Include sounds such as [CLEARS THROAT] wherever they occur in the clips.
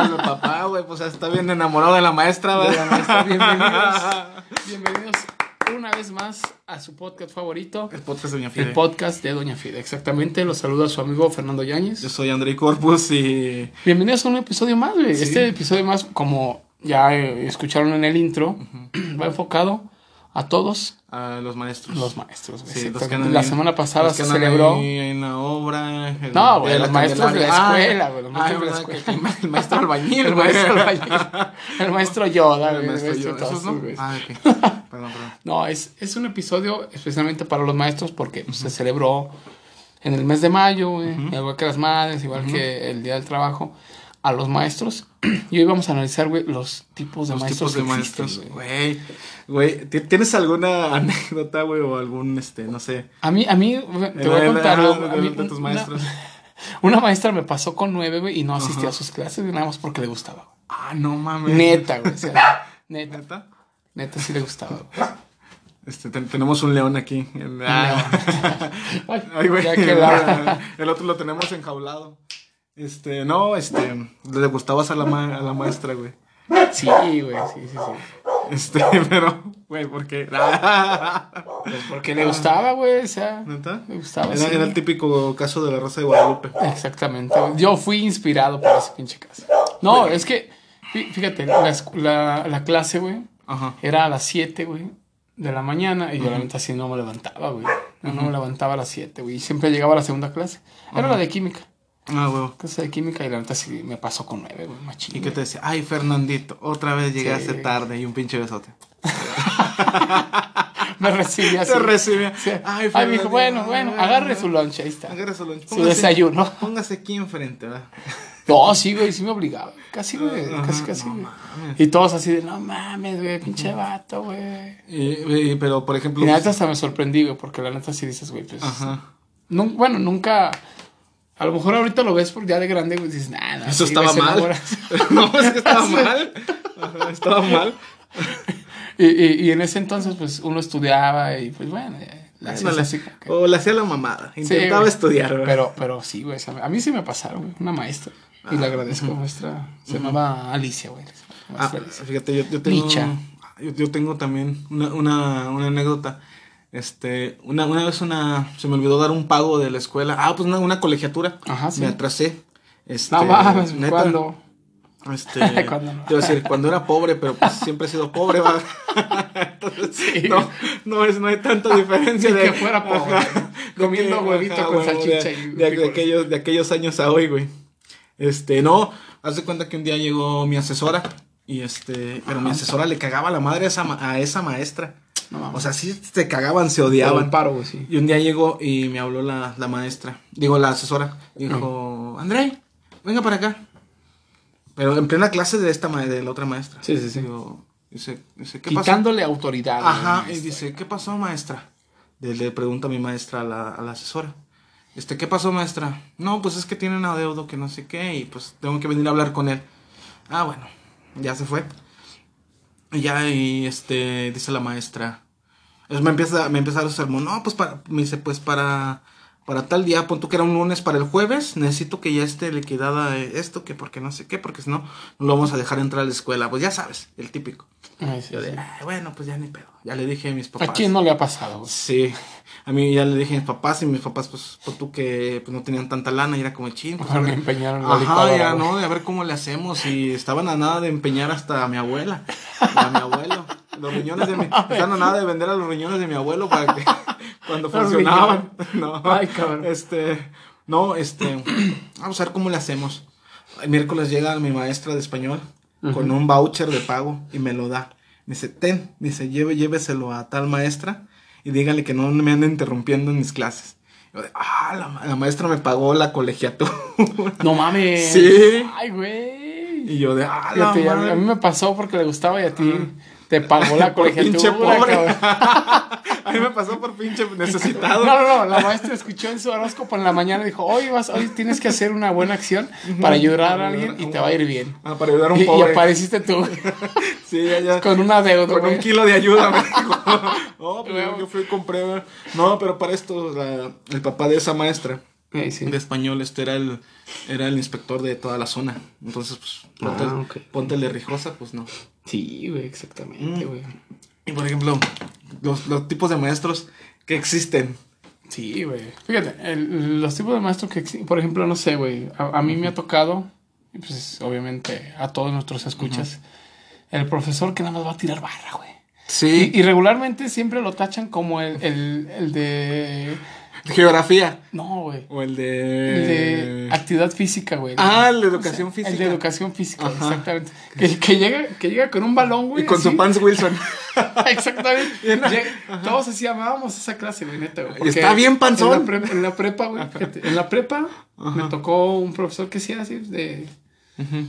al papá, güey? Pues está bien enamorado de la maestra, güey. [LAUGHS] Bienvenidos. Bienvenidos una vez más a su podcast favorito. El podcast de Doña Fide. El podcast de Doña Fide, exactamente. Los saluda su amigo Fernando Yáñez. Yo soy André Corpus y. Bienvenidos a un episodio más, güey. Sí. Este episodio más, como ya eh, escucharon en el intro, [CLEARS THROAT] va enfocado a todos A los maestros. los maestros. güey. Sí, los que Exactamente. andan la ahí- semana pasada los que se celebró. ahí en la obra. el- No, güey, de la los maestros de la Candelaria. escuela, Ah, güey, los ah, maestros de la ¿verdad? escuela. Que El, ma- el maestro albañil, [LAUGHS] El güey. maestro, albañil. [LAUGHS] el maestro Yoda, El güey, el maestro maestro yo. todos, ¿Esos no? güey. Ah, ok. [LAUGHS] Perdón, perdón. No, es, es un episodio especialmente para los maestros porque pues, se celebró en el mes de mayo, güey, igual que las madres, igual que el Día del Trabajo, a los maestros. [CLEARS THROAT] Y hoy vamos a analizar, güey, los tipos de Los maestros tipos de que existen, maestros. güey. Güey, güey, ¿ti- ¿tienes alguna [LAUGHS] anécdota, güey, o algún, este, no sé? A mí, a mí, te voy a contar a mí, de tus una- maestros. [LAUGHS] Una, maestra me pasó con nueve, güey, y no asistía a sus clases, nada más porque le gustaba. Ah, no mames. Neta, güey, o sea, [LAUGHS] neta, ¿Neta? neta sí le gustaba, güey. Este, ten- tenemos un león aquí. El- ah. Ay, güey. El otro lo tenemos enjaulado. Este, no, este, le gustabas a la, ma- a la maestra, güey. Sí, güey, sí, sí, sí. Este, [LAUGHS] pero, güey, ¿por qué? [LAUGHS] Pues porque le gustaba, güey, o sea, ¿Neta? le gustaba. Era, sí. era el típico caso de la Rosa de Guadalupe. Exactamente. Yo fui inspirado por ese pinche caso. No, es que, fí- fíjate, la, la, la clase, güey, Ajá. era a las 7, güey, de la mañana. Y yo, la neta, así no me levantaba, güey. No, no me levantaba a las 7, güey. Siempre llegaba a la segunda clase. Era la de química. Ah, güey. Clase de química. Y la neta, sí me pasó con 9, güey, machín. ¿Y qué te decía? Ay, Fernandito, otra vez llegaste Sí. tarde y un pinche besote. [LAUGHS] Me recibía así. Te recibe. Sí. Ay, Ay, me Fernandito. dijo, bueno, bueno, agarre su lunch, ahí está. Agarra su lunch. Su Póngase- desayuno. [LAUGHS] Póngase aquí enfrente, ¿verdad? No, sí, güey, sí me obligaba. Casi, güey, Ajá, casi, casi, no güey. mames. Y todos así de, no mames, güey, pinche vato, güey. Y- y- pero, por ejemplo. Y la pues- neta hasta me sorprendí, güey, porque la neta sí dices, güey, pues. Ajá. bueno, nunca. A lo mejor ahorita lo ves por ya de grande, güey, y dices, no, Eso sí, estaba güey, mal. enamoras". [LAUGHS] no, es que estaba [LAUGHS] mal. Ajá, estaba mal. [LAUGHS] y, y, y en ese entonces, pues uno estudiaba y, pues bueno, la así que- O le hacía la mamada. Intentaba güey. estudiar, ¿verdad? Pero, pero sí, güey, a mí sí me pasaron, güey, una maestra. Y le agradezco, maestra. Se llamaba Alicia, güey. Ah, Alicia. fíjate, yo, yo tengo. Licha. Yo, yo tengo también una, una, una anécdota. Este, una, una vez una, se me olvidó dar un pago de la escuela. Ah, pues una, una colegiatura. Ajá, sí. Me atrasé. Este, No mames, neta, ¿cuándo? Este, [LAUGHS] ¿Cuándo no? te iba a decir, cuando era pobre, pero pues [LAUGHS] siempre he sido pobre, ¿va? [LAUGHS] Entonces, Sí. no, no, es, no hay tanta diferencia De que fuera pobre, Ajá. comiendo que- huevito ajá, con huevo, salchicha de, y de- de frijoles. aquellos, de aquellos años a hoy, güey. Este, no, haz de cuenta que un día llegó mi asesora y este, pero mi asesora le cagaba la madre a esa, a esa maestra. No mames. O sea, sí se cagaban, se Por el odiaban. paro, sí. Y un día llegó y me habló la, la maestra, digo la asesora, dijo, André, venga para acá. Pero en plena clase de esta ma- de la otra maestra. Sí, sí, sí. Digo, dice, dice, ¿qué pasó? Quitándole autoridad. Ajá, y dice, ¿qué pasó, maestra? Le, le pregunta a mi maestra a la, a la asesora. Este, ¿qué pasó, maestra? No, pues es que tiene un adeudo que no sé qué y pues tengo que venir a hablar con él. Ah, bueno, ya se fue. Y ya, y este, dice la maestra. Es, me empieza, me empieza a dar el sermón. No, pues para, me dice, pues para, para tal día, pon tú que era un lunes para el jueves, necesito que ya esté liquidada eh, esto, que porque no sé qué, porque si no, no lo vamos a dejar entrar a la escuela. Pues ya sabes, el típico. Ay, sí, Yo de, sí. "Ay, bueno, pues ya ni pedo. Ya le dije a mis papás. ¿A quién no le ha pasado? Sí, a mí ya le dije a mis papás y mis papás, pues, por tú que pues, no tenían tanta lana y era como ching. Pues, me ver". empeñaron la Ajá, ya no, de a ver cómo le hacemos. Y estaban a nada de empeñar hasta a mi abuela, y a mi abuelo. Los riñones de mi. [LAUGHS] Estaban a nada de vender a los riñones de mi abuelo para que [LAUGHS] cuando Los funcionaban. No, Ay, cabrón. Este, no, este, vamos a ver cómo le hacemos. El miércoles llega mi maestra de español con un voucher de pago y me lo da. Me dice, ten, me dice, lleve, lléveselo a tal maestra y dígale que no me ande interrumpiendo en mis clases. Yo de, ah, la, la maestra me pagó la colegiatura. [LAUGHS] No mames. Sí. Ay, güey. y yo de, ah, la Fíjate, a, mí, madre". a mí me pasó porque le gustaba y a ti te pagó la [LAUGHS] Por pinche colegiatura, pobre. [LAUGHS] A mí me pasó por pinche necesitado. No, no, no, la maestra escuchó en su horóscopo en la mañana y dijo, hoy vas, hoy tienes que hacer una buena acción para ayudar a alguien y te va a ir bien. Ah, para ayudar a un Y, y pobre. apareciste tú Sí, ya, ya. con una deuda, Con un kilo de ayuda, me dijo. No, pues Luego. yo, fui y compré. No, pero para esto, la- el papá de esa maestra Eh, sí. de español, este era el, era el inspector de toda la zona. Entonces, pues, ponte, Ah, ponte el de Rijosa, pues no. Sí, güey, exactamente, Mm. güey. Y por ejemplo, los, los tipos de maestros que existen. Sí, güey. Fíjate, el- los tipos de maestros que existen, por ejemplo, no sé, güey. A, a mí me ha tocado, pues obviamente a todos nuestros escuchas, el profesor que nada más va a tirar barra, güey. Sí. Y, y regularmente siempre lo tachan como el, el, el de. Geografía. No, güey. O el El de. de actividad física, güey. Ah, el de educación física. El de educación física, Ajá. exactamente. Que, que llega, que llega con un balón, güey. Y con su pants Wilson. [LAUGHS] Exactamente. [LAUGHS] Llega- todos así amábamos esa clase, güey, neta, güey. está bien panzón. En la, prepa, en la prepa, güey. En la prepa me tocó un profesor que sí era así de,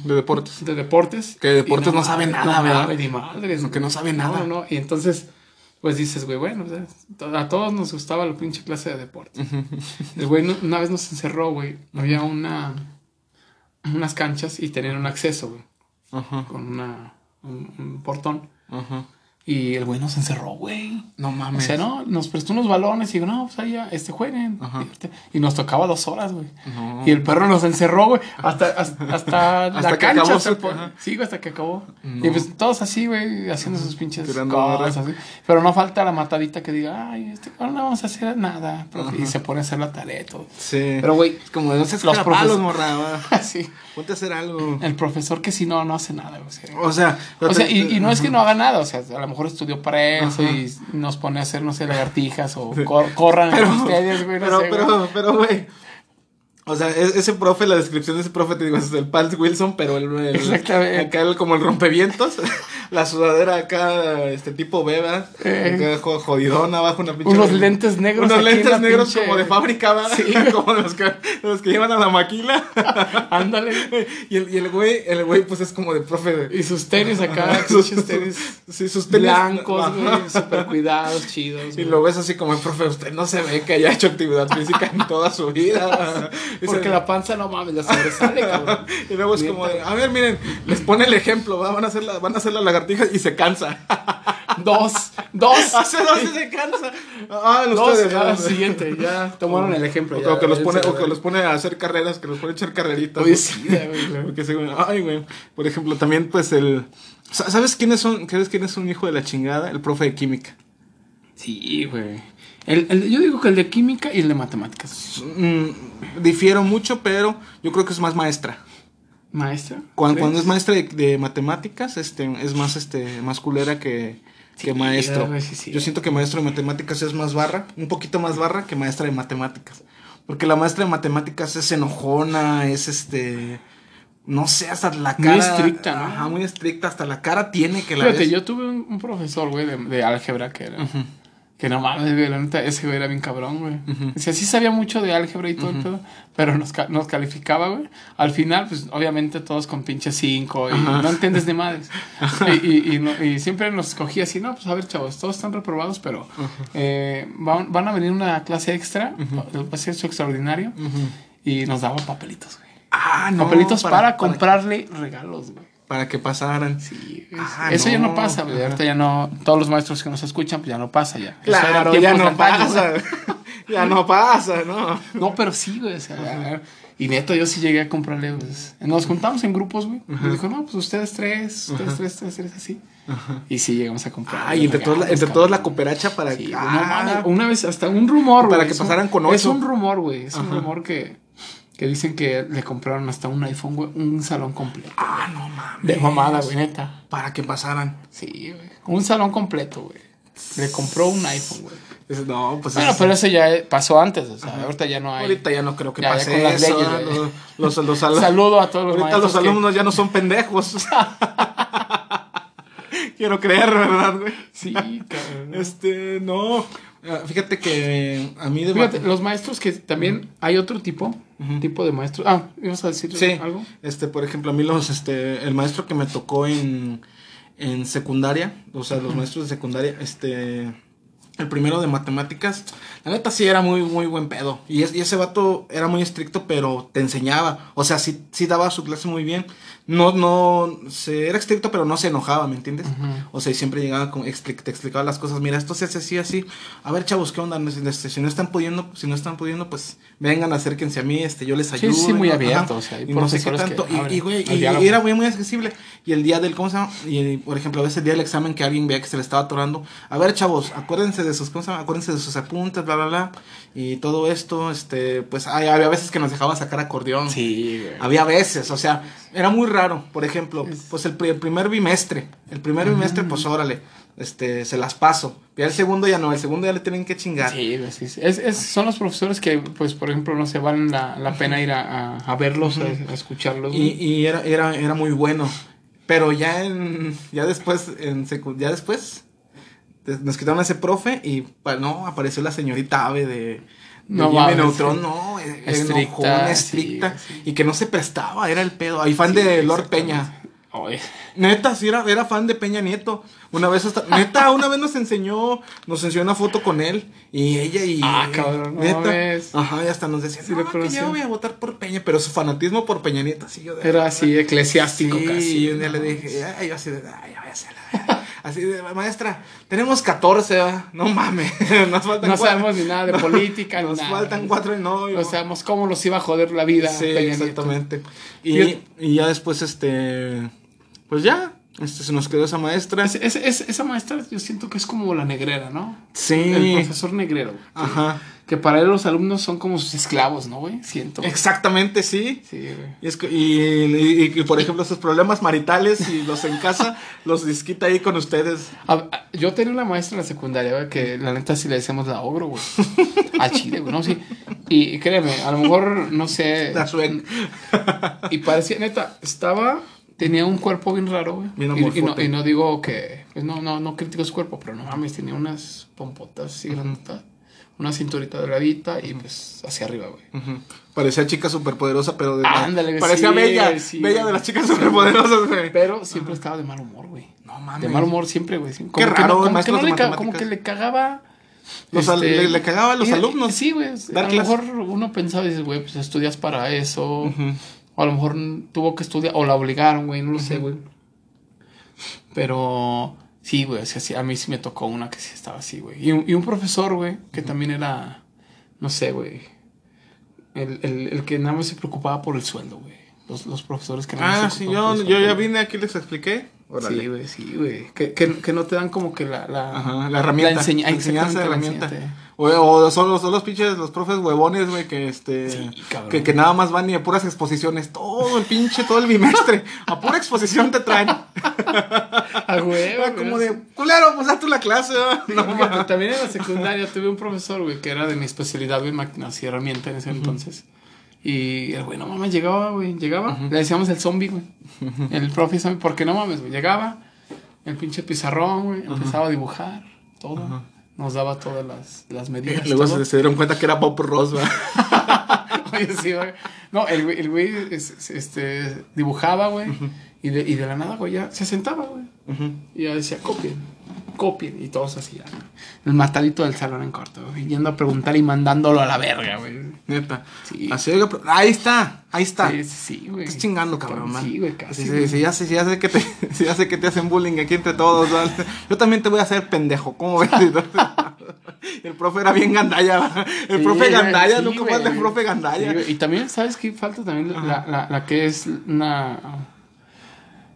De deportes. de deportes. Que de deportes no sabe nada, no ¿verdad? ni madres. Que no sabe nada. No, no. Y entonces, pues dices, güey, bueno, a todos nos gustaba la pinche clase de deportes. El güey no- una vez nos encerró, güey. Había una. Unas canchas y tenían un acceso, güey. Ajá. Con una, un, un portón. Ajá. Y el güey nos encerró, güey. No O mames. sea, no, nos prestó unos balones y digo, no, pues ahí ya, este jueguen. Ajá. Y nos tocaba dos horas, güey. No. Y el perro nos encerró, güey, hasta, hasta, hasta [LAUGHS] Hasta la que cancha. acabó hasta. Sí, güey, hasta que acabó. No. Y pues todos así, güey, haciendo sus pinches Tirando cosas. así. Pero no falta la matadita que diga, ay, este, ahora no vamos a hacer nada. profe", Y se pone a hacer la tarea y todo. Sí. Pero, güey, como de no seas los profes- morra. va. [LAUGHS] Ponte a hacer algo. El profesor que si no, no hace nada, o sea, O sea, O sea, y, y no es que no haga nada, o sea, a lo mejor estudió para eso Ajá. y nos pone a hacer, no sé, lagartijas o cor- corran Pero, ustedes, güey, no pero, sé, güey. pero, pero, güey. O sea, e- ese profe, la descripción de ese profe, te digo, es el Pals Wilson, pero el, el- Exactamente. acá el, como el rompevientos, [LAUGHS] la sudadera acá, este tipo beba, Eh. jodidón abajo, una pinche. Unos lentes negros Unos lentes negros pinche- como de fábrica. Sí. [LAUGHS] como de los, que, de los que llevan a la maquila. [LAUGHS] Ándale. y, el, y el güey, el güey, pues es como de profe de. Y sus tenis acá, Sus- tenis Sí, sus tenis blancos, güey, súper cuidados, chidos. Y lo ves así como el profe, usted no se ve que haya hecho actividad física en toda su vida. [LAUGHS] Porque la panza no mames, la sobresale, cabrón. Y luego es como de, a ver, miren, les pone el ejemplo, ¿va? van a hacer la, van a hacer la y se cansa. [LAUGHS] Dos, dos. [LAUGHS] Hace dos y se cansa. Ah, los Dos, ustedes. ya, ¿no? siguiente, ya [LAUGHS] tomaron el ejemplo. O, ya, o que los pone, o que los pone a hacer carreras, que los pone a echar carreritas. Oye, sí, güey. Porque güey, ay, güey. Por ejemplo, también, pues, el... Sa- ¿Sabes quiénes son? ¿Sabes quién es un hijo de la chingada? El profe de química. Sí, güey. El, el- yo digo que el de química y el de matemáticas. Mm, difiero mucho, pero yo creo que es más maestra. Maestra. Cuando, cuando es maestra de, de matemáticas, este, es más, este, más culera que, que Sí, maestro. sí, sí. Yo siento que maestro de matemáticas es más barra, un poquito más barra que maestra de matemáticas. Porque la maestra de matemáticas es enojona, es este, no sé, hasta la Muy cara. estricta, ¿no? Ajá, muy estricta, hasta la cara tiene que la Fíjate, ves. yo tuve un, un profesor, güey, de, de álgebra que era. Que no mames, güey, la neta, ese güey era bien cabrón, güey. O sea, sí sabía mucho de álgebra y todo el pedo, pero nos, ca- nos calificaba, güey. Al final, pues, obviamente todos con pinche 5 y Ajá. no entiendes de madres. [LAUGHS] Y, y, y no- y siempre nos escogía así, no, pues, a ver, chavos, todos están reprobados, pero eh, van, van a venir una clase extra, ser su extraordinario, y nos daban papelitos, güey. Ah, no. papelitos para, para comprarle regalos, güey. Para que pasaran. Sí. Ah, eso ya no pasa, güey. Ajá. Ahorita ya no. Todos los maestros que nos escuchan, pues ya no pasa ya. Claro, ya no pasa. [LAUGHS] ya no pasa, ¿no? No, pero sí, güey. O sea, y neto, yo sí llegué a comprarle. Pues, nos juntamos en grupos, güey. Y dijo, no, pues ustedes tres, ustedes tres, ustedes tres, así. Y sí llegamos a comprar. Ay, entre todos, la, entre todos la cooperacha para Sí, que. no Ah, mames, una vez hasta un rumor, Para que es un- pasaran con Es ocho. un rumor, güey. Es un rumor que, que dicen que le compraron hasta un iPhone, güey. Un salón completo. ah, no mames. De mamada, güey, neta. Para que pasaran. Sí, güey. Un salón completo, güey. Le compró un iPhone, güey. No, pues. Bueno, es- pero eso ya pasó antes, o sea, ahorita ya no hay. Ahorita ya no creo que Ya, ya pase con las eso. leyes, ¿eh? güey. los, los, los al- Saludo a todos los Ahorita los que- alumnos ya no son pendejos. [LAUGHS] Quiero creer, ¿verdad, güey? Sí, cabrón. Este, no. Ah, Fíjate que a mí de Fíjate, los maestros que también hay otro tipo, tipo de maestros. Ah, ¿ibas a decir Sí, algo? este, por ejemplo, a mí los, este, el maestro que me tocó en, en secundaria, o sea, los maestros de secundaria, este, el primero de matemáticas, la neta sí era muy, muy buen pedo. Y, es- y ese vato era muy estricto, pero te enseñaba. O sea, sí, sí daba su clase muy bien. No, no, se, era estricto, pero no se enojaba, ¿me entiendes? O sea, y siempre llegaba, con, expli- te explicaba las cosas. Mira, esto se hace así, así. A ver, chavos, ¿qué onda? Este, Si no están pudiendo, si no están pudiendo, pues vengan, acérquense a mí, este, yo les Sí, ayudo. sí, muy ¿no? abierto, Ajá. o sea, y no sé qué que tanto. Y- Y, güey, y- y era muy, muy accesible. Y el día del, ¿cómo se llama? Y, por ejemplo, a veces el día del examen que alguien veía que se le estaba atorando. A ver, chavos, acuérdense de sus, ¿cómo se llama? Acuérdense de sus apuntes, bla, bla, bla. Y todo esto, este, pues hay- había veces que nos dejaba sacar acordeón. Sí, güey. Había veces, o sea, era muy raro. Por ejemplo, Es- pues el, pri- el primer bimestre. El primer bimestre, pues órale, este, se las paso. Ya el segundo ya no, el segundo ya le tienen que chingar. Sí, sí, sí. Es, es- son los profesores que, pues, por ejemplo, no se valen la, la pena ir a, a, a verlos, a, a escucharlos. Y, y era, era, era muy bueno. Pero ya en, ya después, en secu- ya después, de- nos quitaron a ese profe y no, apareció la señorita Ave de, No de Jimmy Neutron, sí. no, Estricta, enojona, sí, estricta, sí. y que no se prestaba, era el pedo. Hay fan de Lord Peña. Oye, Neta, sí era, era fan de Peña Nieto. Una vez hasta, neta, una vez nos enseñó, nos enseñó una foto con él y ella y Ah, cabrón, no neta, mames. ajá, y hasta nos decía, Sí no, que yo voy a votar por Peña, pero su fanatismo por Peña Nieto, así yo de, era así, eclesiástico sí, casi. y un día ¿no? le dije, ay, yo así de, ay, váyase a la verga". Así de, maestra, tenemos 14, ¿va? no mames, [LAUGHS] nos faltan No cuatro. sabemos ni nada de [LAUGHS] política, ni Nos nada. faltan cuatro y no. No sabemos cómo nos iba a joder la vida. Sí, exactamente. Y, y ya después, este, pues ya, este, se nos quedó esa maestra. Es- es- es- esa maestra yo siento que es como la negrera, ¿no? Sí. El profesor negrero. güey. Ajá. Que para él los alumnos son como sus esclavos, ¿no, güey? Siento. Exactamente, sí. Sí, güey. Y, es que- y, y- y, por ejemplo, sus problemas maritales y los en casa, [LAUGHS] los disquita ahí con ustedes. A- a- yo tenía una maestra en la secundaria, güey, que la neta sí le decíamos la ogro, güey. [LAUGHS] Al chile, güey, no, sí. Y, créeme, a lo mejor, no sé. La sueca. Y parecía, neta, estaba. Tenía un cuerpo bien raro, güey. Bien Y- y, no, y no digo que. Pues no, no, no critico su cuerpo, pero no mames, tenía unas pompotas así grandotas. Una cinturita delgadita y pues hacia arriba, güey. Parecía chica superpoderosa, pero de Ándale, Parecía sí, bella. sí. Bella de las chicas superpoderosas, güey. Pero siempre estaba de mal humor, güey. No mames. De mal humor siempre, güey. Qué Como que raro, no- como, que no le como que le cagaba. Los al- le- le cagaba a los y- alumnos. Sí, güey. A lo mejor uno pensaba y dices, güey, pues estudias para eso. O a lo mejor tuvo que estudiar, o la obligaron, güey, no lo sé, güey. Pero sí, güey, o sea, sí, a mí sí me tocó una que sí estaba así, güey. Y, un- y un profesor, güey, que también era, no sé, güey, el, el, el que nada más se preocupaba por el sueldo, güey. Los, los profesores que nada Ah, más se sí, yo, yo ya vine aquí, les expliqué. Sí, güey, sí, güey. Que, que, que no te dan como que la... la Ajá, la herramienta. La enseña- la enseñanza de la herramienta. enseñanza. O, o son, los, son los pinches, los profes huevones, güey, que este. Sí, que, que nada más van y de puras exposiciones. Todo el pinche, todo el bimestre. a pura exposición te traen. A huevo, Era como de, culero, pues haz tú la clase. No, mames. también en la secundaria tuve un profesor, güey, que era de mi especialidad, güey, máquinas y herramientas en ese entonces. Y el güey, no mames, llegaba, güey, llegaba. Le decíamos el zombie, güey. El profe zombie, porque no mames, güey. Llegaba, el pinche pizarrón, güey, empezaba a dibujar todo. Nos daba todas las, las [LAUGHS] medidas. Luego todo. se, dieron cuenta que era Bob Ross. [LAUGHS] Oye, sí, güey. No, el güey, el güey es- es- este, dibujaba, güey. y, de, y de la nada, güey, ya se sentaba, güey. Y ya decía, copien, copien. Y todos así, ya, ¿no? El matadito del salón en corto, güey. Yendo a preguntar y mandándolo a la verga, güey. Neta. Sí. Así, oiga, pero- ahí está, ahí está. Sí, güey. Estás chingando, cabrón, man. Sí, güey, casi. Sí, güey. sí, sí, ya sé, sí, ya sé que te, sí, [LAUGHS] ya sé que te hacen bullying aquí entre todos, ¿vale? Yo también te voy a hacer pendejo, ¿cómo ves? [LAUGHS] [LAUGHS] El profe era bien gandalla. El Sí, profe güey, gandalla, sí, nunca güey. más de profe gandalla. Sí, güey. y también, ¿sabes qué falta? También la, la, la que es una...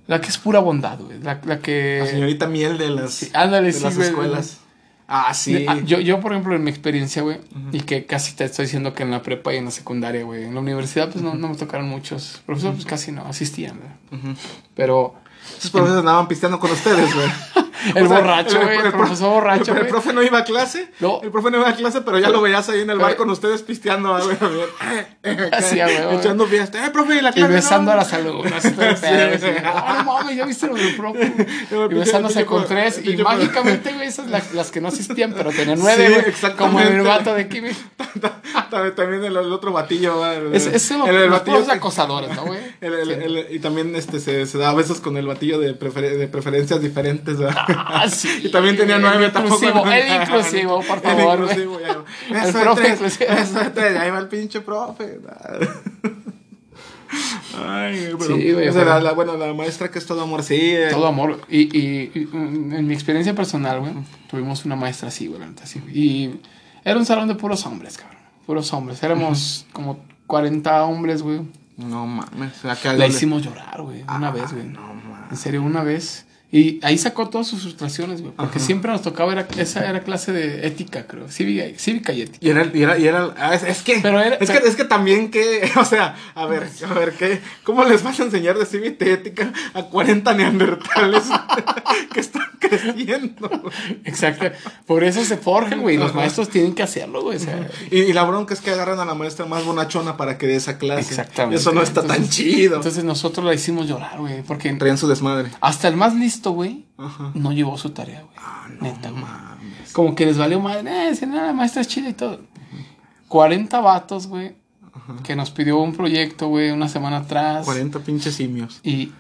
La que es pura bondad, güey. La, la que... La señorita miel de las, Sí, ándale, de sí, las güey, escuelas. Ah, sí. Ah, Yo, yo, por ejemplo, en mi experiencia, güey, y que casi te estoy diciendo que en la prepa y en la secundaria, güey, en la universidad, pues no, no me tocaron muchos. Profesores, pues casi no, asistían, güey. Pero Esos profesores andaban pisteando con ustedes, güey. [LAUGHS] el O sea, borracho, güey, el, pro- profesor borracho, El, el güey. profe no iba a clase. No. El profe no iba a clase, pero ya lo veías ahí en el bar con ustedes pisteando, güey. [LAUGHS] Así, a huevo, Echando fiesta. Eh, profe, la Y besando no? a las alumnas. el Sí. No, mames, ya viste lo del profe. [LAUGHS] güey?" El Y besándose el con tres. el Y mágicamente, güey, esas las, que no asistían, pero tenían nueve, güey. exactamente. Como mi vato de Kimi. [LAUGHS] También, el, el otro batillo, güey. Es, El- el los batillo que- acosadores, ¿no, güey? el- el- el- y también este se, da besos con el batillo de preferencias diferentes, ¿verdad? Ah, [LAUGHS] sí. Y también tenía nueve El tampoco. el inclusivo, por El favor, güey. inclusivo, ya. El Eso profe tres, inclusivo. eso de tres, ahí va el pinche profe. Ay, pero. Sí, güey, o sea, pero- la, la- bueno, la maestra que es todo amor, sí. eh, Todo amor. Y, y, y, mm, en mi experiencia personal, güey, tuvimos una maestra así, güey, así, güey. Y era un salón de puros hombres, cabrón. Puros hombres. Éramos como 40 hombres, güey. No mames. La hicimos llorar, güey. Una Ah, vez, güey. No mames. En serio, una vez. Y ahí sacó todas sus frustraciones, güey. Porque siempre nos tocaba, era, esa era clase de ética, creo. Cívica, cívica y ética. Y era, y era, y era, ah, es, es que, Pero era- es, pero- que, es que también que, [LAUGHS] o sea, a ver, a ver, ¿qué, ¿cómo les vas a enseñar de cívica y ética a 40 neandertales [LAUGHS] que están creciendo? Exacto. Por eso se forjan, güey. Los maestros tienen que hacerlo, güey. O sea, Y, y la bronca es que agarran a la maestra más bonachona para que dé esa clase. Exactamente. Y eso no está tan chido. entonces nosotros la hicimos llorar, güey. Porque Traían su desmadre. hasta el más listo, güey, Ajá. no llevó su tarea, güey. Ah, Neta, güey. mames. Como que les valió madre. Eh, si no, la maestra es chida y todo. 40 vatos, güey. Que nos pidió un proyecto, güey, una semana atrás. 40 pinches simios. Y,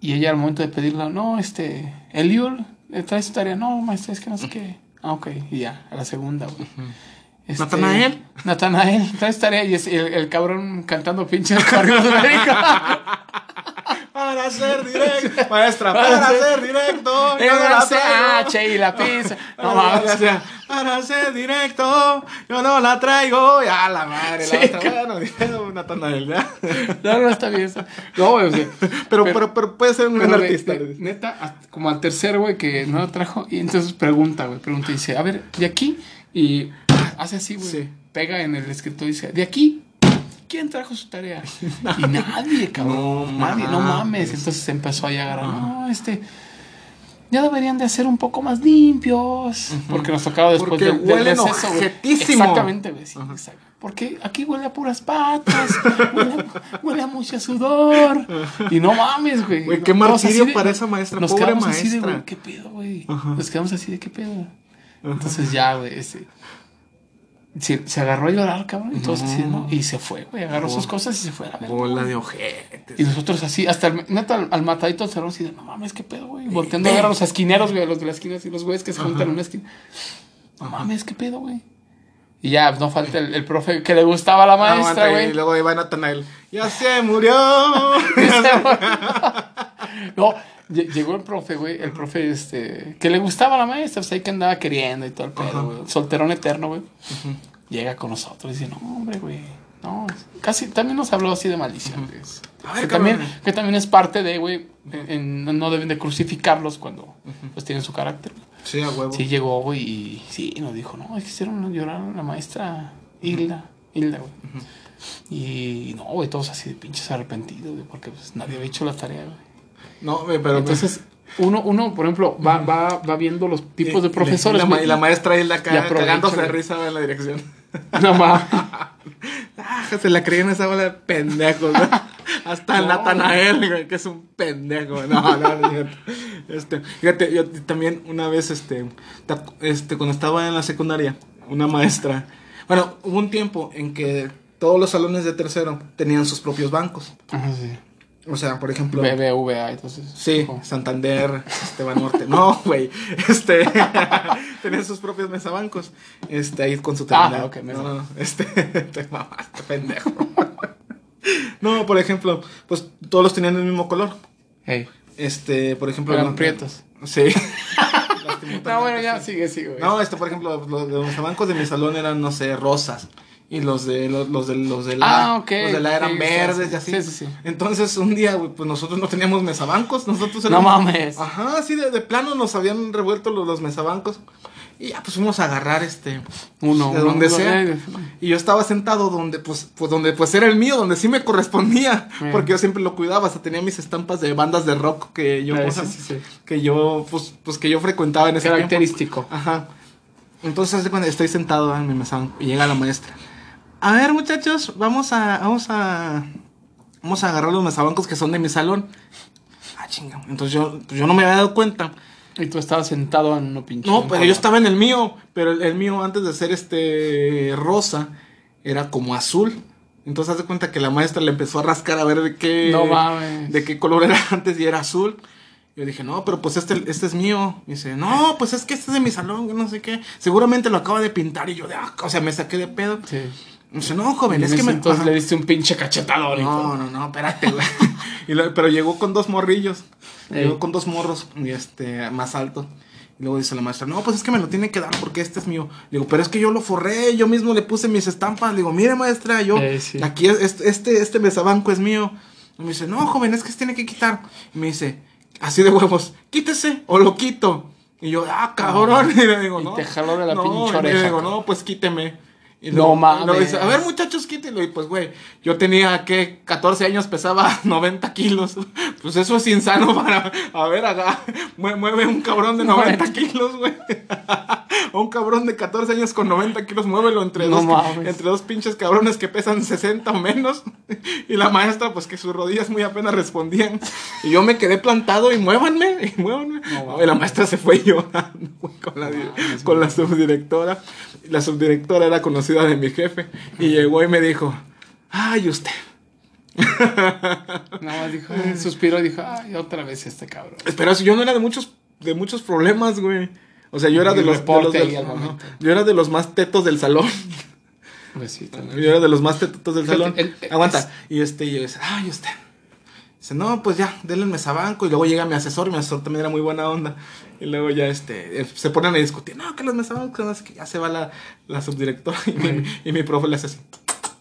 y ella al momento de pedirla, no, este, Eliul, ¿le trae su tarea? No, maestra, es que no sé qué. Ah, ok, y ya, a la segunda, güey. Este, ¿Natanael? Natanael, trae su tarea y es el, el cabrón cantando pinche corridos médicos. [LAUGHS] Para ser directo. [LAUGHS] Maestra, para ser directo. yo no la traigo. H y la pizza. [LAUGHS] No Para, mames. ser- para ser directo, yo no la traigo. Ya la madre, Sí, la otra. Bueno, Natanael, ¿ya? [LAUGHS] No, no está bien. No, güey, o sea, Pero, pero, pero puede ser un gran artista. neta, como al tercer, güey, que no lo trajo. Y entonces pregunta, güey, pregunta y dice, a ver, de aquí. Y hace así, güey. Pega en el escritorio y dice, de aquí. ¿Quién trajo su tarea? [LAUGHS] Y nadie, cabrón. No nadie, no mames. Entonces empezó a agarrar. No, este. Ya deberían de ser un poco más limpios. Porque nos tocaba después Porque del, del huelen güey. ojetísimo. Exactamente, güey. sí, exacto. Porque aquí huele a puras patas. huele, huele a mucho sudor. Y no mames, güey. Güey, qué martirio de- para esa maestra, Nos pobre quedamos así de, güey, ¿qué pedo, güey? Nos quedamos así de, ¿qué pedo? Entonces ya, güey, ese... Se, se agarró a llorar, cabrón, y todos así, ¿no? Y se fue, güey, agarró sus cosas y se fue a la verga. Bola de ojetes. Y nosotros así, hasta el, neta, al, al matadito del cerro así de, no mames, qué pedo, güey. Volteando a ver a los esquineros, güey, a los de la esquina, así, los güeyes que se juntan en una esquina. No mames, qué pedo, güey. Y ya, no falta el, el profe que le gustaba a la maestra, güey. Y luego va Natanael. Ya se murió. [LAUGHS] [LAUGHS] [LAUGHS] No, lle- llegó el profe, güey, el profe, este, que le gustaba a la maestra, pues ahí que andaba queriendo y todo el pedo, güey. Solterón eterno, güey. Llega con nosotros y dice, no, hombre, güey, no, casi, también nos habló así de maldición, güey. A ver, Que también, que también es parte de, güey, no deben de crucificarlos cuando, pues, tienen su carácter. Sí, a huevo. Sí, llegó, güey, y sí, nos dijo, no, hicieron llorar a la maestra Hilda, Hilda, güey. Y no, güey, todos así de pinches arrepentidos, güey, porque pues nadie había hecho la tarea, güey. No, güey, pero. Entonces, uno, uno, por ejemplo, va, va, va viendo los tipos de profesores. Y la, y maestra ahí la ca- cagándose de risa en la dirección. No mames. [LAUGHS] Ah, se la creían esa bola de pendejos, güey. [LAUGHS] Hasta No. Natanael, güey, que es un pendejo. No, no, no. Este, fíjate, yo también una vez, este, este, cuando estaba en la secundaria, una maestra. Bueno, hubo un tiempo en que todos los salones de tercero tenían sus propios bancos. Ajá, sí. O sea, por ejemplo. BBVA, entonces. Sí. Santander, Esteban Norte. No, güey. Este. [LAUGHS] tenían sus propios mesabancos. Este, ahí con su terminal. Ah, ok, mesa. no, no, no. Este. [LAUGHS] Te mamaste, pendejo. no, por ejemplo, pues todos los tenían el mismo color. Hey, Este, por ejemplo. eran prietos. Sí. [LAUGHS] No, bueno, ya sigue, sigue. No, este, por ejemplo, los, los mesabancos de mi salón eran, no sé, rosas. Y los de los, los de los de la Ah, los de la eran verdes y así. sí, sí, sí. Entonces un día, güey, pues nosotros no teníamos mesabancos, nosotros No mames. Ajá, sí, de, de plano nos habían revuelto los, los mesabancos. Y ya pues fuimos a agarrar este Uno, de uno, donde uno, sea. eh, Y yo estaba sentado donde pues, pues donde pues era el mío, donde sí me correspondía, porque yo siempre lo cuidaba, hasta tenía mis estampas de bandas de rock que yo sí. que yo pues pues que yo frecuentaba en ese tiempo. Característico. Ajá. Entonces cuenta, estoy sentado en mi mesa y llega la maestra. A ver, muchachos, vamos a vamos a vamos a agarrar los mesabancos que son de mi salón. Ah, chinga. Entonces yo yo no me había dado cuenta. Y tú estabas sentado en uno pinche. No, pero yo estaba en el mío, pero el, el mío antes de ser este rosa era como azul. Entonces haz de cuenta que la maestra le empezó a rascar a ver de qué No mames. de qué color era [LAUGHS] antes y era azul. Yo dije, no, pero pues este, este es mío. Y dice, no, pues es que este es de mi salón, no sé qué. Seguramente lo acaba de pintar. Y yo, de, ah, o sea, me saqué de pedo. Sí. Dice, no, joven, Y es que me. entonces ajá. le diste un pinche cachetador. y No, no, no, espérate, güey. [LAUGHS] Y pero llegó con dos morrillos. Ey. Llegó con dos morros, y este, más alto. Y luego dice la maestra, no, pues es que me lo tiene que dar porque este es mío. Le digo, pero es que yo lo forré, yo mismo le puse mis estampas. Le digo, mire maestra, yo, sí. aquí es- este, este, mesabanco es mío. Y me dice, no, joven, es que se tiene que quitar. Y me dice, así de huevos, quítese o lo quito. Y yo, ah, cabrón. [LAUGHS] Y le digo, Y no. te jaló de la no, pinche y le oreja, digo, no, pues quíteme. Y No mames. a ver, muchachos, quítenlo. Y pues, güey, yo tenía, ¿qué? 14 años, pesaba [LAUGHS] 90 kilos. [LAUGHS] Pues eso es insano para, a ver, mue- mueve un cabrón de 90 kilos, güey. [LAUGHS] O [LAUGHS] un cabrón de 14 años con 90 kilos, muévelo entre, No dos, mames. entre dos pinches cabrones que pesan 60 o menos. [LAUGHS] Y la maestra, pues que sus rodillas muy apenas respondían. Y yo me quedé plantado y muévanme, y muévanme. No y la maestra se fue [LAUGHS] llorando, con la, di- con la subdirectora. La subdirectora era conocida de mi jefe. Y llegó y me dijo, ay, usted. Nada más dijo, suspiró y dijo, ay, otra vez este cabrón. Espera, si yo no era de muchos, de muchos problemas, güey. O sea, yo era de los, de los yo era de los más tetos del salón. Pues sí, también. Yo era de los más tetos del salón. el- el- Aguanta. es- Y este, yo decía, ay, usted. Dice, no, pues ya, denle el mesabanco. Y luego llega mi asesor, mi asesor también era muy buena onda. Y luego ya este, se ponen a discutir, no, que los mesabancos, no sé qué, ya se va la, la subdirectora. Y, mi, y mi profe le hace así,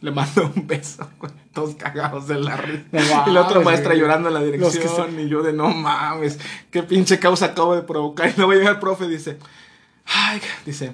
le manda un beso, [LAUGHS] güey, todos cagados de la risa. No y la otra maestra güey. llorando en la Los que dirección. Y yo de, no mames, qué pinche causa acabo de provocar. [LAUGHS] Y luego llega el profe y dice, ay, dice,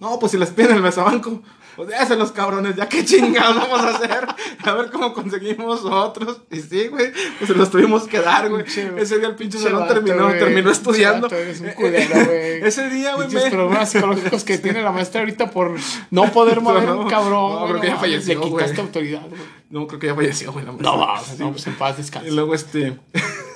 no, pues si les piden el mesabanco, pues ya los cabrones, ya qué chingados vamos a hacer. A ver cómo conseguimos otros. Y sí, güey, pues se los tuvimos que dar, güey. Ese día el pinche salón terminó, güey. terminó estudiando. vato, eres un culero, güey. [LAUGHS] Ese día, güey, me... problemas psicológicos que tiene la maestra ahorita por no poder mover No, un cabrón. no, creo que ya falleció, Le quitaste güey. autoridad, güey. No, creo que ya falleció, güey. No, mames, no, pues en paz descanse. Y luego, este... [LAUGHS]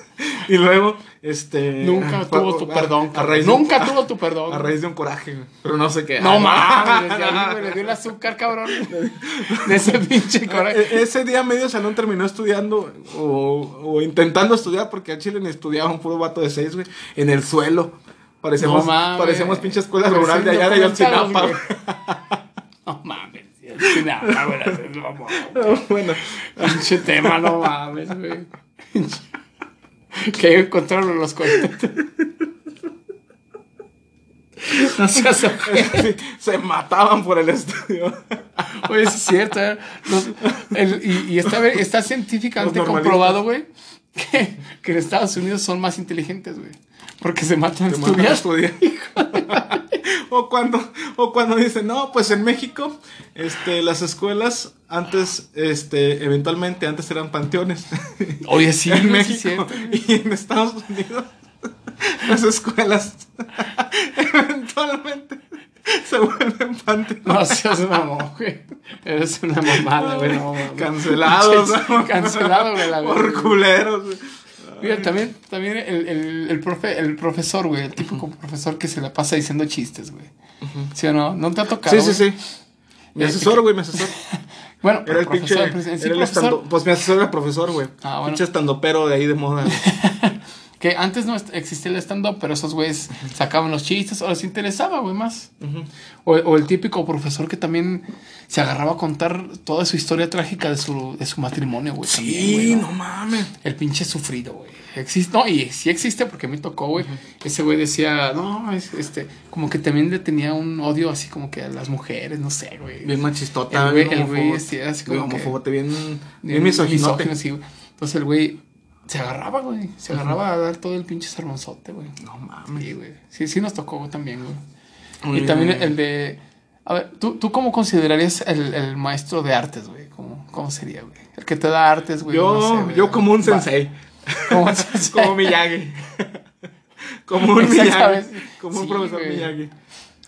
y luego, este... Nunca fue- tuvo tu a- perdón, A raíz Nunca tuvo tu perdón. A raíz de un coraje, güey. Pero no sé qué. No Ah, mames, le dio el azúcar, cabrón. [LAUGHS] De ese pinche coraje. E- Ese día medio salón terminó estudiando o, o intentando estudiar porque al chile ni estudiaba un puro vato de seis, güey, en el suelo. Parecemos, No mames. parecemos pinche escuela Pues rural de allá de Ayotzinapa. No mames. güey, [LAUGHS] bueno, Pinche tema, no mames, güey. [LAUGHS] [LAUGHS] Que encontraron los cohetes. [LAUGHS] No seas [LAUGHS] se mataban por el estudio. Oye, es cierto, ¿eh? Los- el- y y está, está científicamente comprobado, güey, que, que en Estados Unidos son más inteligentes, güey. Porque se matan a estudiar. [LAUGHS] o cuando, o cuando dicen, no, pues en México, este, las escuelas antes, este, eventualmente antes eran panteones. [LAUGHS] Oye, sí, en México es y en Estados Unidos [LAUGHS] las escuelas eventualmente se vuelven panteones No seas mamón, güey. Eres una mamada, güey. No, cancelados ¿no? Cancelado, güey, por culeros güey. Mira, también, también el, el, el, profe, el profesor, güey, el típico profesor que se la pasa diciendo chistes, güey. ¿Sí o no? ¿No te ha tocado? sí sí sí mi asesor güey mi asesor [LAUGHS] Bueno, era pero el pinche profesor, pues, en sí, era el profesor, estando- pues mi asesor era profesor güey Ah, bueno. pinche estandopero de ahí de moda. [LAUGHS] que antes no existía el stand-up, pero esos güeyes sacaban los chistes o les interesaba, güey, más. o, o el típico profesor que también se agarraba a contar toda su historia trágica de su, de su matrimonio, güey. también, sí güey, no mames El pinche sufrido, güey. Existe, no, y sí existe porque me tocó, güey. Ese güey decía, no, es, este, como que también le tenía un odio así como que a las mujeres, no sé, güey. bien machistota El güey- el güey, sí, así bien como que- bien Bien bien misoginote sí, güey. Entonces el güey se agarraba, güey. Se agarraba a dar todo el pinche sermonzote, güey. no mames Sí, güey. Sí, sí nos tocó también, güey. Muy y también bien. el de... A ver, ¿tú, tú cómo considerarías el, el maestro de artes, güey? ¿Cómo, ¿Cómo sería, güey? El que te da artes, güey. yo no sé, güey. yo como un sensei Como un sensei. [LAUGHS] como [LAUGHS] Miyagi como un Miyagi como un profesor güey. Miyagi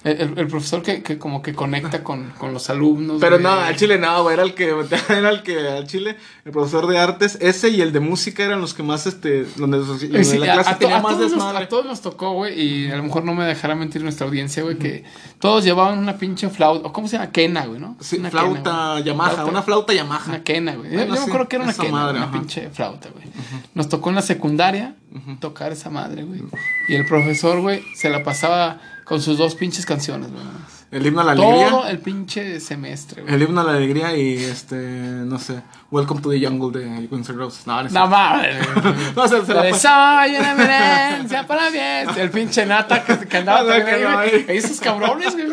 El, el- profesor que, que como que conecta con, con los alumnos. Pero güey. no, al chile no, güey, era el que, [LAUGHS] era el que, al chile, el profesor de artes, ese y el de música eran los que más, este, donde, donde Eh, sí, la clase a tenía a más todos nos, a todos nos tocó, güey, y a lo mejor no me dejará mentir nuestra audiencia, güey, que todos llevaban una pinche flauta, o cómo se llama, quena, güey, ¿no? Sí, Una quena, flauta güey. Yamaha, Flauta- una flauta Yamaha. Una quena, güey. Yo- Bueno, yo me sí, acuerdo que era una quena, madre, una ajá. pinche flauta, güey. Nos tocó en la secundaria, tocar esa madre, güey. Y el profesor, güey, se la pasaba con sus dos pinches canciones, güey. El himno a la alegría. Todo el pinche semestre, güey. El himno a la alegría y este, no sé, Welcome to the Jungle de Guns N' Roses. No, no, No mames. [LAUGHS] No, se, se la soy una evidencia para bien. El pinche nata que, que andaba también que no, ahí. Esos cabrones, güey.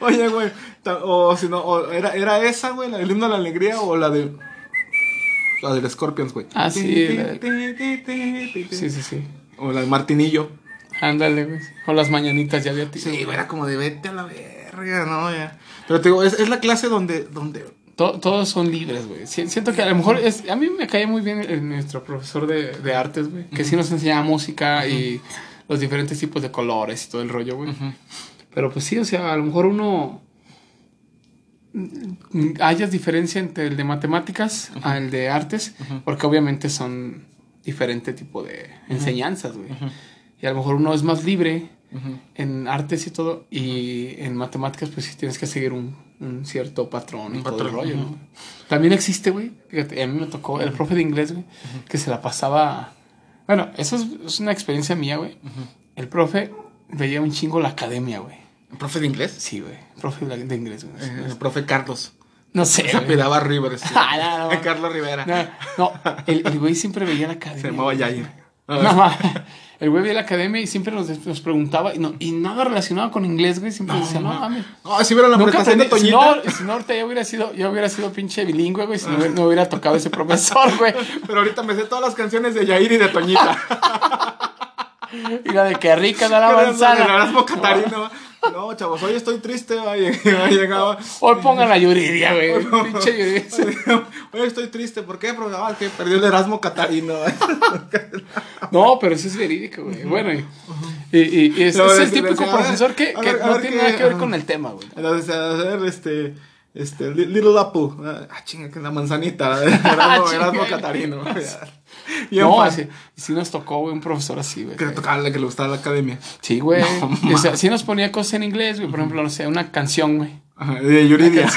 Oye, güey, o si no, o era, era esa, güey, del himno a la alegría o la de. La del Scorpions, güey. Ah, sí. Sí, sí, sí. O la de Martinillo. Ándale, güey. Con las mañanitas ya había tío. Sí, güey, era como de vete a la verga, ¿no? Ya. Pero te digo, es, es la clase donde, donde To- todos son libres, güey. Si- Siento que a lo mejor es, a mí me cae muy bien el- nuestro profesor de, de artes, güey. Que sí nos enseñaba música y los diferentes tipos de colores y todo el rollo, güey. Pero pues sí, o sea, a lo mejor uno hayas diferencia entre el de matemáticas a el de artes, porque obviamente son diferente tipo de enseñanzas, güey. Y a lo mejor uno es más libre en artes y todo, y en matemáticas pues sí tienes que seguir un, un cierto patrón y Un todo patrón, el rollo. ¿no? También existe, güey, fíjate, a mí me tocó el profe de inglés, güey, que se la pasaba... Bueno, eso es, es una experiencia mía, güey. El profe veía un chingo la academia, güey. ¿El profe de inglés? Sí, güey. Profe de inglés, güey. Eh, el profe Carlos. No sé. Se apellidaba Rivers. [LAUGHS] sí. Ah, no, no. Carlos Rivera. No, no, el, el güey siempre veía la academia. Se llamaba. Yair. No, [LAUGHS] ma, el güey veía la academia y siempre nos, nos preguntaba y, no, y nada relacionado con inglés, güey. Siempre decía, no mames. No, si vieron la Nunca aprendí. Si Toñita. no, si no, ahorita ya hubiera sido, ya hubiera sido pinche bilingüe, güey. Si no, hubiera- no hubiera tocado ese profesor, güey. Pero ahorita me sé todas las canciones de Yair y de Toñita. [LAUGHS] Y la de que rica da la manzana. No, chavos, hoy estoy triste. Hoy [LAUGHS] llegaba. Hoy pongan la Yuridia, güey. Pinche Yuridia. [LAUGHS] Hoy estoy triste. ¿Por qué? Porque ah, que perdió el Erasmo Catarino. [LAUGHS] No, pero eso es verídico, güey. Bueno, y, y, y- y es, el típico a profesor que, a que ver, a no tiene nada que ver con el tema, güey. Entonces, a ver, este. Este, Li- Little Apple. Ah, chinga, que la manzanita. [LAUGHS] Erasmo, Chinga. Erasmo Catarino. [LAUGHS] Bien No, fan. sí, nos tocó, güey, un profesor así, güey. Que le tocaba la que le gustaba la academia. Sí, güey. No, o sea, sí nos ponía cosas en inglés, güey. Por ejemplo, no sé, una canción, güey. Ajá, de Yuridia.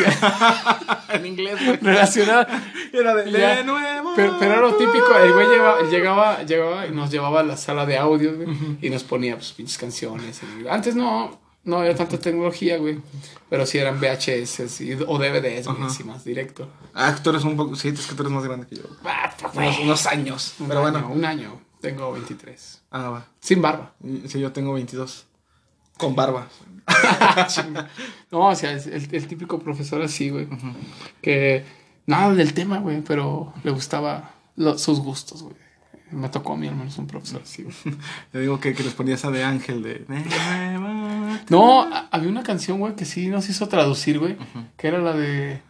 [LAUGHS] en inglés, güey. Relacionada. Era de, nuevo. Pero, pero era lo típico, el güey llegaba, llegaba, llegaba y nos llevaba a la sala de audio, güey, y nos ponía pues pinches canciones. Antes no, no había tanta tecnología, güey, pero sí eran VHS y- o DVDs, güey, así más directo. Ah, tú eres un poco. Sí, es que tú eres más grande que yo. Ah. Unos, unos años. Un Pero año, bueno. un año, tengo 23. Ah, va. Sin barba. Sí, yo tengo 22. Con barba. [LAUGHS] No, o sea, es el, el típico profesor así, güey, que nada del tema, güey, pero le gustaba lo- sus gustos, güey. Me tocó a mí al menos un profesor güey. [LAUGHS] Yo digo que, que les ponía esa de Ángel de. No, había una canción, güey, que sí nos hizo traducir, güey, que era la de...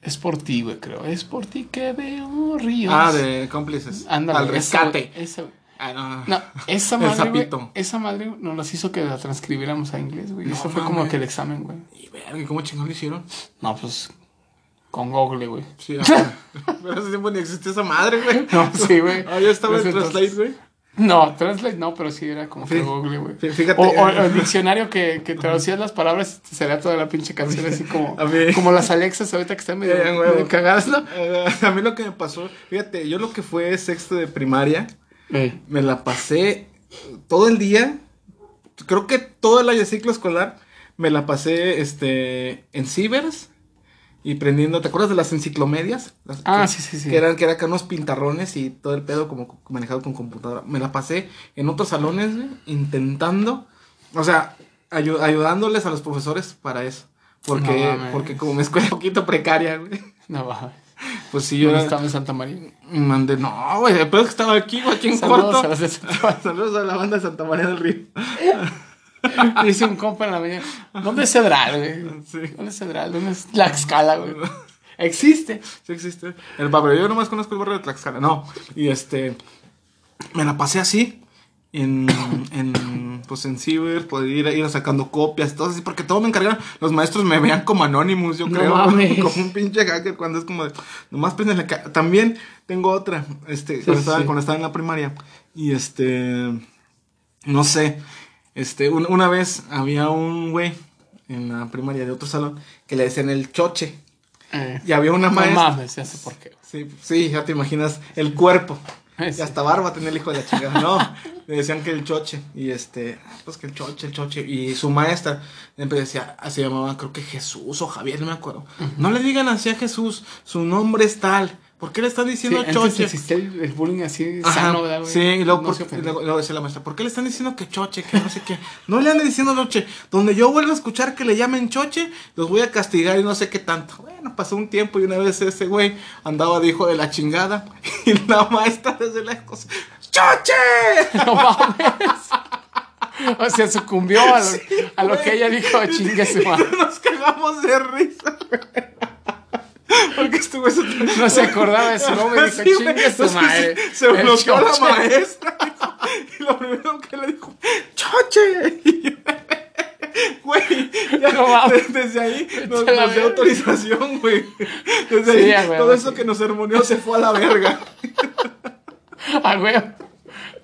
Es por ti, güey, creo. Es por ti que veo ríos. Ah, de cómplices. Ándale. Al esa, rescate. esa, güey. Ah, no. No, esa [LAUGHS] madre, güey, esa madre nos las hizo que la transcribiéramos a inglés, güey. Y No eso fue como que el examen, güey. Y verga, ¿y ¿cómo chingón lo hicieron? No, pues, con Google, güey. Sí. [LAUGHS] Pero hace tiempo ni existía esa madre, güey. [LAUGHS] No, sí, güey. Ah, ya estaba en Pues Translate, güey. No, Translate no, pero sí era como que Sí. Google, güey. Fí- fíjate, O, o eh. el diccionario que, que traducías las palabras, te salía toda la pinche canción así como, como las Alexas ahorita que están medio, medio cagadas, ¿no? Eh, [LAUGHS] a mí lo que me pasó, fíjate, yo lo que fue sexto de primaria, Ey. me la pasé todo el día, creo que todo el año ciclo escolar, me la pasé este, en cibers y prendiendo, ¿te acuerdas de las enciclomedias? Las Ah, que- sí, sí, sí. Que eran, que eran acá unos pintarrones y todo el pedo como manejado con computadora. Me la pasé en otros salones, güey, intentando, o sea, ayu- ayudándoles a los profesores para eso. Porque, No mames. porque como mi escuela es un poquito precaria, güey. No, va. Pues sí, Yo estaba en Santa María. mandé, no, güey, el pedo es que estaba aquí, güey, aquí en Saludos corto. a. [LAUGHS] Saludos a la banda de Santa María del Río. [LAUGHS] Dice un compa en la mañana. ¿Dónde es Cedral, güey? Sí. ¿Dónde es Cedral? ¿Dónde es Tlaxcala, güey? Existe. Sí existe. El barrio, yo nomás conozco el barrio de Tlaxcala. No, y este, me la pasé así, en, en pues en Ciber, poder ir, ir sacando copias, todo así, porque todo me encargaron. Los maestros me veían como Anonymous, yo No creo, [LAUGHS] mames. como un pinche hacker cuando es como de, nomás préndele ca- También tengo otra, este, cuando, estaba, sí. cuando estaba en la primaria, y este, no sé, este, un- una vez había un güey en la primaria de otro salón que le decían el choche. Eh, Y había una no maestra. mames, ya sé por qué. Sí, sí, ya te imaginas el cuerpo. Y hasta barba tenía el hijo de la chingada. No, [LAUGHS] le decían que el choche. Y este, pues que el choche, el choche. Y su maestra siempre decía, se llamaba creo que Jesús o Javier, no me acuerdo. No le digan así a Jesús, su nombre es tal. ¿Por qué le están diciendo Sí, choche? existía el, el bullying así Ajá, sano, ¿verdad, güey? Sí, y luego, No por- luego, luego decía la maestra, ¿por qué le están diciendo que choche, que no sé qué? No le anden diciendo choche. Donde yo vuelva a escuchar que le llamen choche, los voy a castigar y no sé qué tanto. Bueno, pasó un tiempo y una vez ese güey andaba de hijo de la chingada [LAUGHS] y la maestra desde lejos, ¡choche! [LAUGHS] No mames. O sea, sucumbió a lo, a lo que ella dijo, chingue su [LAUGHS] madre. Nos cagamos de risa. [LAUGHS] Porque estuvo eso. No se acordaba de su nombre y dijo, Sí, güey. chingue su madre. Se El bloqueó la maestra. Y lo primero que le dijo, ¡choche! Y [LAUGHS] Güey, ya No desde ahí nos, nos dio autorización, güey. Desde Sí, ahí, todo eso que nos sermoneó se fue a la verga. [LAUGHS] Ah, güey.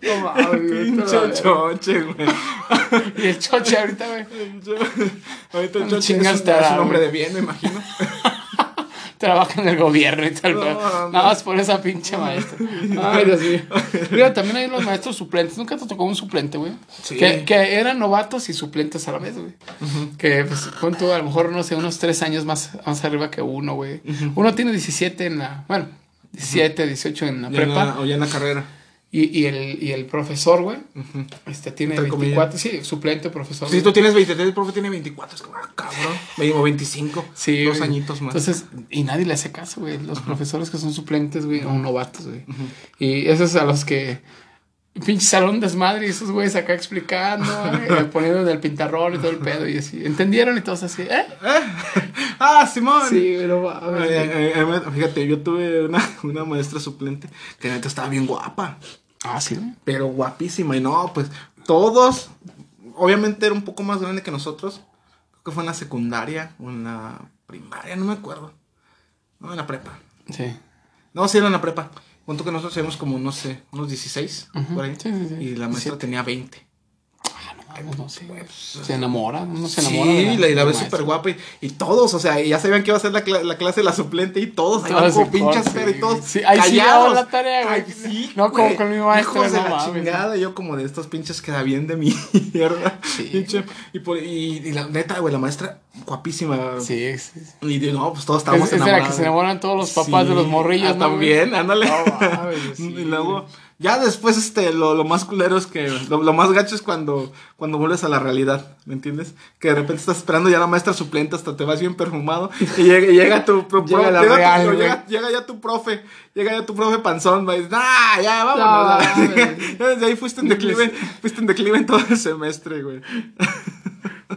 No mames, güey, verga. choche, güey. Y el choche ahorita, güey. Ahorita el No choche es un, es un hombre güey. de bien, me imagino. [LAUGHS] Trabaja en el gobierno y tal. No. Nada más por esa pinche maestra. [LAUGHS] Ay, Dios mío. Mira, también hay los maestros suplentes. Nunca te tocó un suplente, güey. Sí. Que, que eran novatos y suplentes a la vez, güey. Que, pues, tú, a lo mejor, no sé, unos tres años más, más arriba que uno, güey. Uno tiene 17 en la. Bueno, 17, 18 en la Ya en prepa. la- o ya en la carrera. Y, y, el, y el profesor, güey, este tiene Entre 24. Sí, suplente, profesor. Si tú tienes 23, el profe tiene 24. Es como, ah, cabrón. O 25. Sí, Dos güey. añitos más. Entonces, y nadie le hace caso, güey. Los profesores que son suplentes, güey, o novatos, güey. Y esos a los que. Pinche salón desmadre y esos güeyes acá explicando, [LAUGHS] güey, poniendo en el pintarrón y todo el pedo y así. ¿Entendieron? Y todos así, ¿eh? [LAUGHS] ah, Simón. Sí, pero ay, Fíjate, yo tuve una, [LAUGHS] una maestra suplente que neta estaba bien guapa, Ah, sí, pero guapísima. Y no, pues todos, obviamente era un poco más grande que nosotros. Creo que fue en la secundaria o en la primaria, no me acuerdo. No, en la prepa. Sí. No, sí era en la prepa. Cuento que nosotros éramos como, no sé, unos 16 Ujú, por ahí. sí, sí, sí. Y la maestra tenía 20. Ah, no, no sé, güey. Se enamora, uno se Sí, enamora. y la, y la ves maestro. súper guapa. Y, y todos, o sea, ya sabían que iba a ser la, la clase de la suplente. Y todos ahí van Todos como pinches pero y todos. sí. Ahí sí callados. hago la tarea, güey. Sí, No como con mi Hijos de no la mames. chingada. Yo como de estos pinches queda bien de [LAUGHS] mierda. Sí. Y, por- y, y la neta, güey, la maestra guapísima. Sí, sí. sí. Y no, pues todos Es, estábamos es de la que enamorados. se enamoran todos los papás Sí. de los morrillos, Ah, ¿no, también, ándale. No, mames, [LAUGHS] sí, y luego, ya después, este, lo, lo más culero es que, lo, lo más gacho es cuando, cuando vuelves a la realidad, ¿me entiendes? Que de repente estás esperando ya la maestra suplente hasta te vas bien perfumado y llega, y llega tu, pro- [LAUGHS] Llega llega real, llega, llega ya tu profe, llega ya tu profe panzón, va y dices, ah, ya, vámonos. No, [LAUGHS] desde ahí fuiste en declive, [LAUGHS] fuiste en declive en todo el semestre, güey.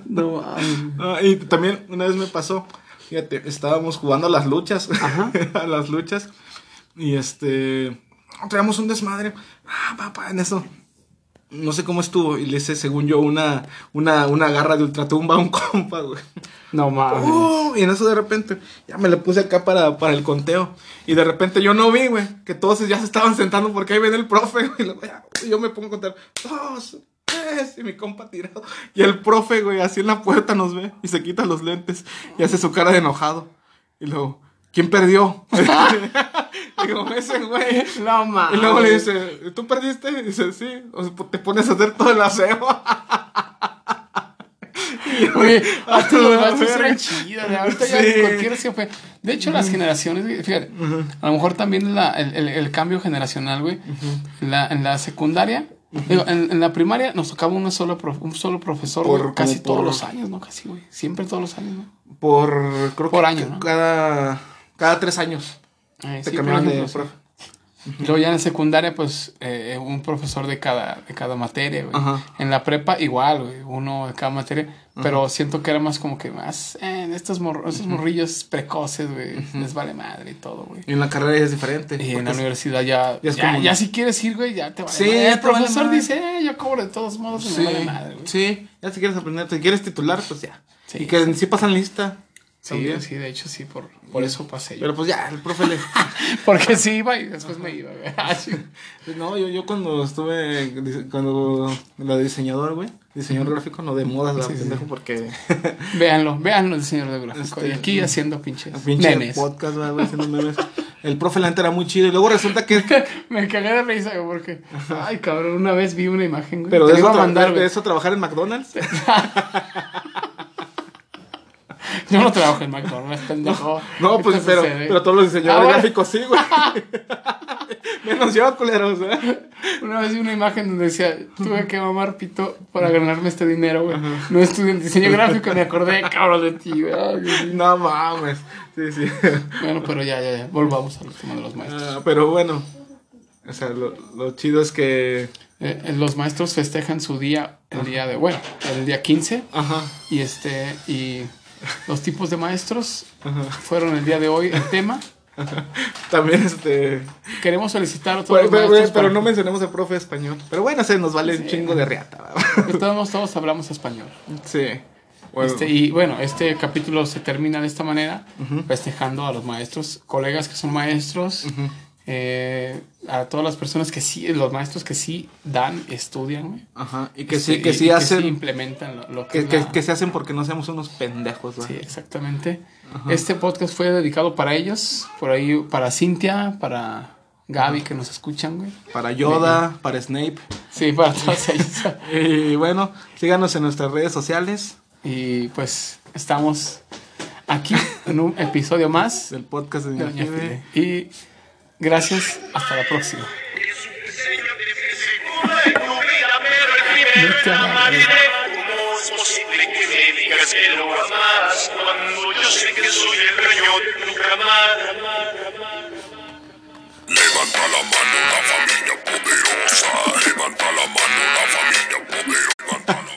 No. Ah, y también una vez me pasó, fíjate, estábamos jugando a las luchas, a las luchas, y este, traíamos un desmadre, ah, papá, en eso, no sé cómo estuvo, y le hice, según yo, una, una, una garra de ultratumba a un [LAUGHS] compa, güey. No mames. Uh, y en eso de repente, ya me le puse acá para, para el conteo, y de repente yo no vi, güey, que todos ya se estaban sentando porque ahí viene el profe, [LAUGHS] güey, y yo me pongo a contar, dos, tres, y mi compa tirado, y el profe, güey, así en la puerta nos ve, y se quita los lentes, y hace su cara de enojado, y luego, ¿quién perdió? [LAUGHS] [LAUGHS] Digo, ese güey. No mames. Y luego le dice, ¿tú perdiste? Y dice, sí. O sea, te pones a hacer todo el aseo. [LAUGHS] Y antes los "Ah, maestros verga". eran chidos, ahorita Sí. ya cualquiera se fue. De hecho, las generaciones, güey, fíjate, a lo mejor también la- el, el- el cambio generacional, güey. en, la, en la secundaria, digo, en, en la primaria nos tocaba uno solo prof- un solo profesor Por- güey, casi como todos por- los años, ¿no? Casi, güey. Siempre todos los años, ¿no? Por, creo Por que año, ¿no? cada, cada tres años Eh, te sí, cambiaban por de profe. [LAUGHS] Luego ya en la secundaria, pues, eh, un profesor de cada, de cada materia, güey. En la prepa, igual, güey, uno de cada materia. Pero siento que era más como que más, eh, estos, mor- estos morrillos precoces, güey, les vale madre y todo, güey. Y en la carrera ya es diferente. Y en la universidad ya, ya es ya, como- ya si quieres ir, güey, ya te vale Sí, madre. El te vale profesor dice, eh, yo cobro de todos modos, Sí, me vale madre, güey. sí, ya si quieres aprender, si quieres titular, pues ya. Sí, y que sí pasan lista. Sí, también. sí, de hecho, sí, por, por eso pasé yo. Pero pues ya, el profe le... [LAUGHS] Porque sí iba y después me iba, güey. [LAUGHS] No, yo, yo cuando estuve, cuando la de diseñador, güey, diseñador gráfico, no de modas, la Sí, sí. pendejo, porque [LAUGHS] Véanlo, véanlo el señor de gráfico. Este, y aquí haciendo pinches pinche memes. podcast, güey, haciendo memes. el profe la neta era muy chido. Y luego resulta que. Me cagué de risa, güey, porque. Ay, cabrón, una vez vi una imagen, güey. Pero de eso, mandar, de eso trabajar en McDonald's. [LAUGHS] Yo no trabajo en McDonald's, pendejo. No, ¿Qué pues, pero, sucede? pero todos los diseñadores Ah, bueno. gráficos sí, güey. [LAUGHS] Menos yo, culeros, ¿eh? Una vez vi una imagen donde decía, tuve que mamar pito para ganarme este dinero, güey. No estudié en diseño gráfico me acordé, cabrón, de ti, güey. No mames. Sí, sí. Bueno, pero ya, ya, ya. Volvamos al tema de los maestros. Ah, pero bueno. O sea, lo, lo chido es que. Eh, los maestros festejan su día, el día de, bueno, el día 15. Ajá. Y este, y los tipos de maestros fueron el día de hoy el tema. También este. Queremos felicitar a todos Pero, los pero- maestros. pero no mencionemos al profe de español. Pero bueno, se nos vale un chingo de. De todos todos hablamos español. Sí. Bueno, Este, y bueno, este capítulo se termina de esta manera, festejando a los maestros, colegas que son maestros, eh, a todas las personas que sí, los maestros que sí dan, estudian, güey. Ajá. Y que Este, sí, que y- sí y hacen. implementan lo, lo que, que, es que- la- que se hacen porque no seamos unos pendejos, ¿verdad? Sí, exactamente. Este podcast fue dedicado para ellos, por ahí, para Cintia, para Gaby que nos escuchan, güey. Para Yoda, para Snape. Sí, para todos ellos. [LAUGHS] Y bueno, síganos en nuestras redes sociales Y pues estamos aquí en un episodio más del podcast de de Doña Doña Fide. Fide. Y gracias, hasta la próxima. Levanta la mano la familia poderosa, levanta la mano la familia poderosa.